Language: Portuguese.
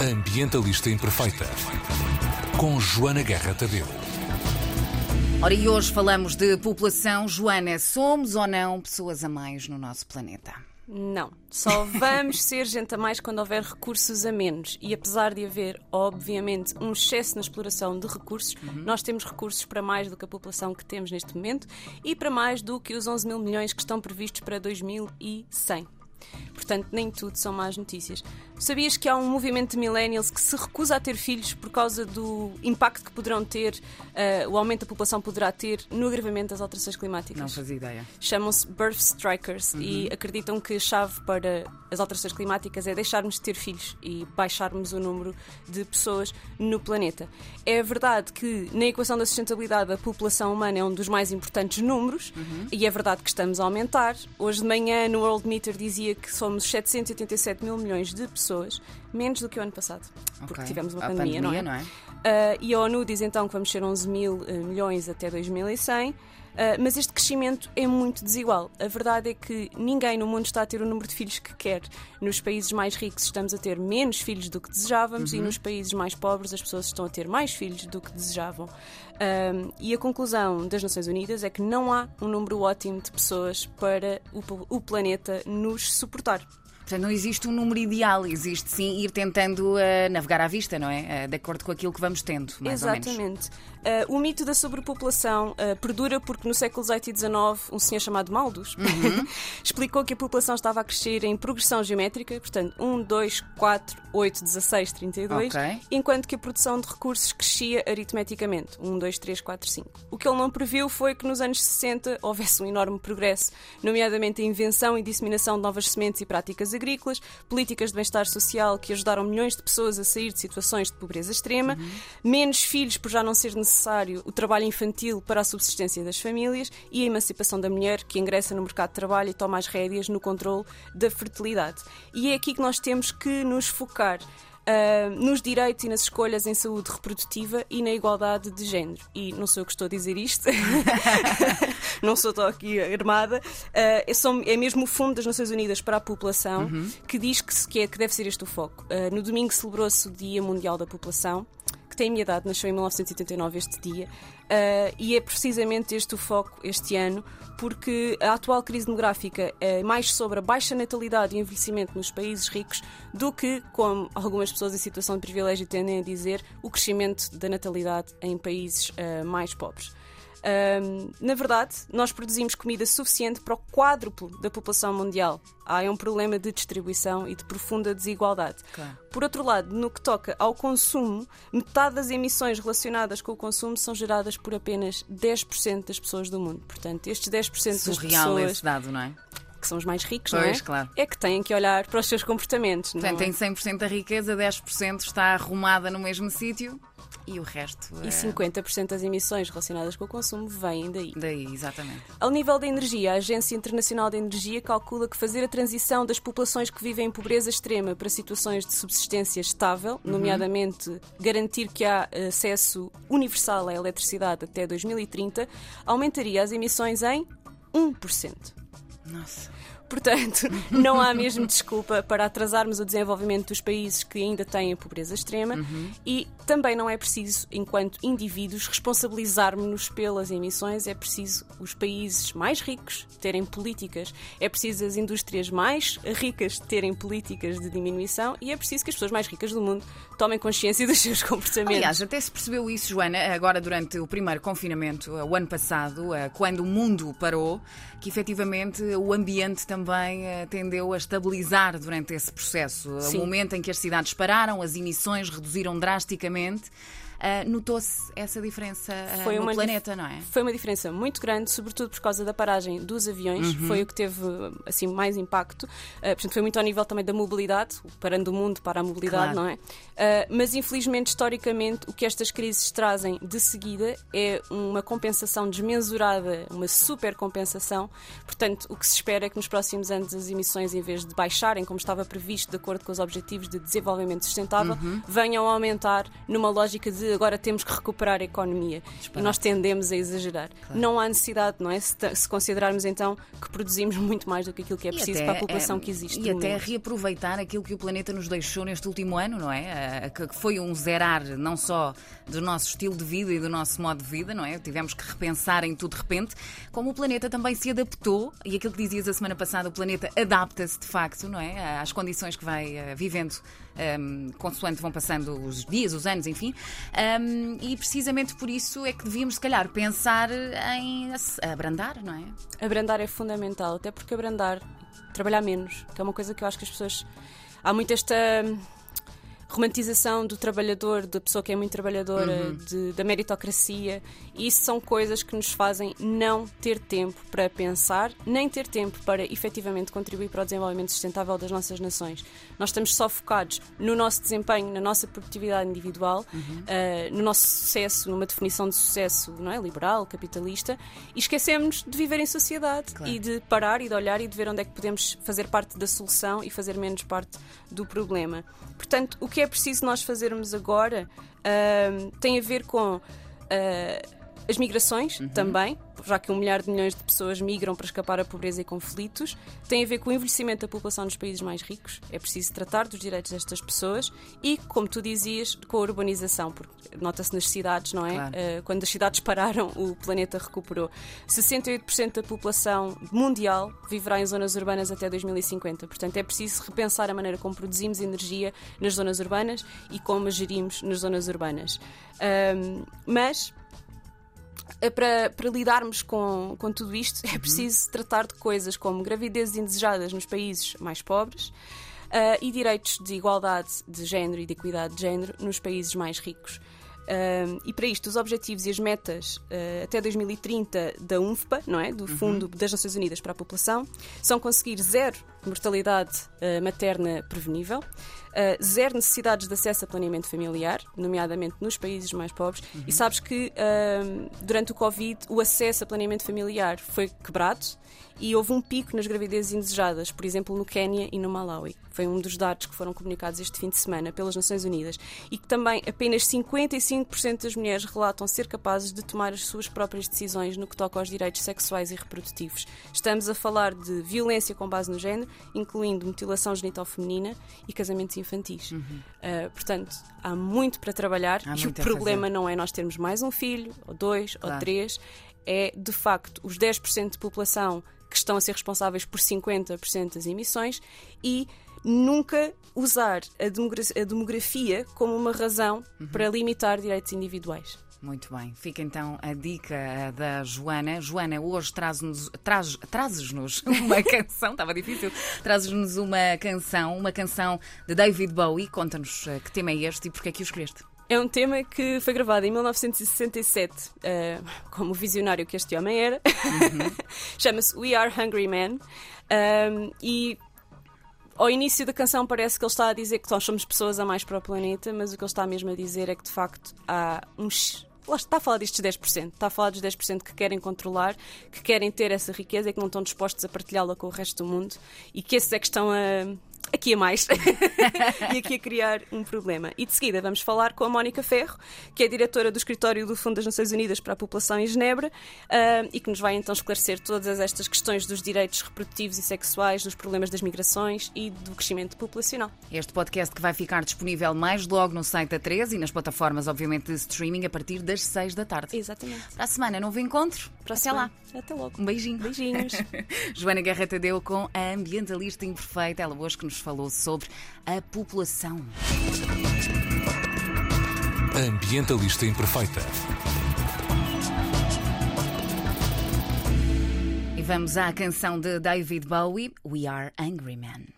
A Ambientalista Imperfeita. Com Joana Guerra Tadeu. Ora, e hoje falamos de população. Joana, somos ou não pessoas a mais no nosso planeta? Não, só vamos ser gente a mais quando houver recursos a menos. E apesar de haver, obviamente, um excesso na exploração de recursos, uhum. nós temos recursos para mais do que a população que temos neste momento e para mais do que os 11 mil milhões que estão previstos para 2100. Portanto, nem tudo são más notícias. Sabias que há um movimento de millennials que se recusa a ter filhos por causa do impacto que poderão ter, uh, o aumento da população poderá ter no agravamento das alterações climáticas? Não fazia ideia. Chamam-se Birth Strikers uhum. e acreditam que a chave para as alterações climáticas é deixarmos de ter filhos e baixarmos o número de pessoas no planeta. É verdade que na equação da sustentabilidade a população humana é um dos mais importantes números uhum. e é verdade que estamos a aumentar. Hoje de manhã no World Meter dizia que somos 787 mil milhões de pessoas, menos do que o ano passado, okay. porque tivemos uma pandemia, pandemia, não é? Não é? Uh, e a ONU diz então que vamos ser 11 mil uh, milhões até 2100. Uh, mas este crescimento é muito desigual. A verdade é que ninguém no mundo está a ter o número de filhos que quer. Nos países mais ricos estamos a ter menos filhos do que desejávamos uhum. e nos países mais pobres as pessoas estão a ter mais filhos do que desejavam. Uh, e a conclusão das Nações Unidas é que não há um número ótimo de pessoas para o, o planeta nos suportar. Portanto, não existe um número ideal, existe sim ir tentando uh, navegar à vista, não é? Uh, de acordo com aquilo que vamos tendo, mais Exatamente. Uh, o mito da sobrepopulação perdura porque no século XVIII e XIX um senhor chamado Maldus uhum. explicou que a população estava a crescer em progressão geométrica, portanto 1, 2, 4, 8, 16, 32, okay. enquanto que a produção de recursos crescia aritmeticamente, 1, 2, 3, 4, 5. O que ele não previu foi que nos anos 60 houvesse um enorme progresso, nomeadamente a invenção e disseminação de novas sementes e práticas agrícolas, políticas de bem-estar social que ajudaram milhões de pessoas a sair de situações de pobreza extrema, uhum. menos filhos por já não ser necessário o trabalho infantil para a subsistência das famílias e a emancipação da mulher que ingressa no mercado de trabalho e toma as rédeas no controle da fertilidade. E é aqui que nós temos que nos focar. Uh, nos direitos e nas escolhas em saúde reprodutiva e na igualdade de género. E não sou eu que estou a dizer isto, não sou só aqui armada, uh, é, só, é, mesmo o Fundo das Nações Unidas para a População uhum. que diz que, que, é, que, deve ser este o foco. Uh, no domingo celebrou-se o Dia Mundial da População tem a minha idade, nasceu em 1989 este dia, uh, e é precisamente este o foco este ano, porque a atual crise demográfica é mais sobre a baixa natalidade e envelhecimento nos países ricos do que, como algumas pessoas em situação de privilégio tendem a dizer, o crescimento da natalidade em países uh, mais pobres. Um, na verdade, nós produzimos comida suficiente para o quádruplo da população mundial. Há um problema de distribuição e de profunda desigualdade. Claro. Por outro lado, no que toca ao consumo, metade das emissões relacionadas com o consumo são geradas por apenas 10% das pessoas do mundo. Portanto, estes 10% Surreal das pessoas. esse dado, não é? que são os mais ricos, pois, não é? Claro. É que têm que olhar para os seus comportamentos. Portanto, não é? tem 100% da riqueza, 10% está arrumada no mesmo sítio e o resto. E 50% das emissões relacionadas com o consumo vêm daí. Daí, exatamente. Ao nível da energia, a Agência Internacional da Energia calcula que fazer a transição das populações que vivem em pobreza extrema para situações de subsistência estável, uhum. nomeadamente garantir que há acesso universal à eletricidade até 2030, aumentaria as emissões em 1%. Nossa. Portanto, não há mesmo desculpa para atrasarmos o desenvolvimento dos países que ainda têm a pobreza extrema uhum. e também não é preciso, enquanto indivíduos, responsabilizarmos-nos pelas emissões. É preciso os países mais ricos terem políticas, é preciso as indústrias mais ricas terem políticas de diminuição e é preciso que as pessoas mais ricas do mundo tomem consciência dos seus comportamentos. Aliás, até se percebeu isso, Joana, agora durante o primeiro confinamento, o ano passado, eh, quando o mundo parou, que efetivamente o ambiente também também uh, tendeu a estabilizar durante esse processo. Sim. O momento em que as cidades pararam, as emissões reduziram drasticamente. Uh, Notou-se essa diferença uh, foi no planeta, não é? Foi uma diferença muito grande, sobretudo por causa da paragem dos aviões, uhum. foi o que teve assim mais impacto. Uh, portanto, foi muito ao nível também da mobilidade, parando o mundo para a mobilidade, claro. não é? mas infelizmente, historicamente, o que estas crises trazem de seguida é uma compensação desmensurada, uma super compensação. Portanto, o que se espera é que nos próximos anos as emissões, em vez de baixarem, como estava previsto de acordo com os objetivos de desenvolvimento sustentável, uhum. venham a aumentar numa lógica de agora temos que recuperar a economia. E nós tendemos a exagerar. Claro. Não há necessidade, não é? Se, se, considerarmos então que produzimos muito mais do que aquilo que é preciso para a população é, que existe. E até reaproveitar aquilo que o planeta nos deixou neste último ano, não é? Que foi um zerar não só do nosso estilo de vida e do nosso modo de vida, não é? Tivemos que repensar em tudo de repente, como o planeta também se adaptou, e aquilo que dizias a semana passada, o planeta adapta-se de facto, não é? Às condições que vai vivendo um, consoante vão passando os dias, os anos, enfim. Um, e precisamente por isso é que devíamos, se calhar, pensar em abrandar, não é? Abrandar é fundamental, até porque abrandar, trabalhar menos, que é uma coisa que eu acho que as pessoas. Há muito esta romantização do trabalhador, da pessoa que é muito trabalhadora, uhum. de, da meritocracia. Isso são coisas que nos fazem não ter tempo para pensar, nem ter tempo para efetivamente contribuir para o desenvolvimento sustentável das nossas nações. Nós estamos só focados no nosso desempenho, na nossa produtividade individual, uhum. uh, no nosso sucesso, numa definição de sucesso não é? liberal, capitalista, e esquecemos de viver em sociedade claro. e de parar e de olhar e de ver onde é que podemos fazer parte da solução e fazer menos parte do problema. Portanto, o que é preciso nós fazermos agora uh, tem a ver com. Uh, as migrações uhum. também, já que um milhar de milhões de pessoas migram para escapar à pobreza e conflitos, tem a ver com o envelhecimento da população nos países mais ricos. É preciso tratar dos direitos destas pessoas e, como tu dizias, com a urbanização, porque nota-se nas cidades, não é? Claro. Uh, quando as cidades pararam, o planeta recuperou. 68% da população mundial viverá em zonas urbanas até 2050. Portanto, é preciso repensar a maneira como produzimos energia nas zonas urbanas e como a gerimos nas zonas urbanas. Um, mas para, para lidarmos com, com tudo isto, é uhum. preciso uhum. tratar de coisas como gravidezes indesejadas nos países mais pobres uh, e direitos de igualdade de género e de equidade de género nos países mais ricos. Uh, e para isto, os objetivos e as metas uh, até 2030 da UNFPA, não é? do uhum. Fundo uhum. das Nações Unidas para a População, são conseguir zero mortalidade uh, materna prevenível, zero necessidades de acesso a planeamento familiar, nomeadamente nos países mais pobres. Uhum. E sabes que durante o Covid o acesso a planeamento familiar foi quebrado e houve um pico nas gravidezes indesejadas, por exemplo, no Quênia e no Malawi. Foi um dos dados que foram comunicados este fim de semana pelas Nações Unidas. E que também apenas 55% das mulheres relatam ser capazes de tomar as suas próprias decisões no que toca aos direitos sexuais e reprodutivos. Estamos a falar de violência com base no género, incluindo mutilação genital feminina e casamentos infantis. Uhum. Uh, portanto, há muito para trabalhar há e o problema não é nós termos mais um filho, ou dois, claro. ou três, é de facto os 10% de população que estão a ser responsáveis por 50% das emissões e nunca usar a demografia como uma razão uhum. para limitar direitos individuais. Muito bem. Fica então a dica da Joana. Joana, hoje traz-nos traz, trazes-nos uma canção, estava difícil, trazes-nos uma canção, uma canção de David Bowie. Conta-nos eh, que tema é este e porque é que o escolheste. É um tema que foi gravado em 1967, uh, eh, como visionário que este homem era. Uhum. Chama-se We Are Hungry Men. Um, e ao início da canção parece que ele está a dizer que nós somos pessoas a mais para o planeta, mas o que ele está mesmo a dizer é que de facto há uns. Está a falar destes 10%, está a falar dos 10% que querem controlar, que querem ter essa riqueza e que não estão dispostos a partilhá-la com o resto do mundo. E que esses é que estão a, aqui a mais e aqui a criar um problema. E de seguida vamos falar com a Mónica Ferro, que é diretora do escritório do Fundo das Nações Unidas para a População em Genebra uh, e que nos vai então esclarecer todas estas questões dos direitos reprodutivos e sexuais, dos problemas das migrações e do crescimento populacional. Este podcast que vai ficar disponível mais logo no site da 13 e nas plataformas, obviamente, de streaming a partir das 6 da tarde. Exatamente. Para a semana, novo encontro. Para Até lá. Até logo. Um beijinho. Beijinhos. Joana Guerra Tadeu com a ambientalista imperfeita. Ela hoje que nos falou sobre a população. Ambientalista imperfeita. E vamos à canção de David Bowie, We Are Angry Men.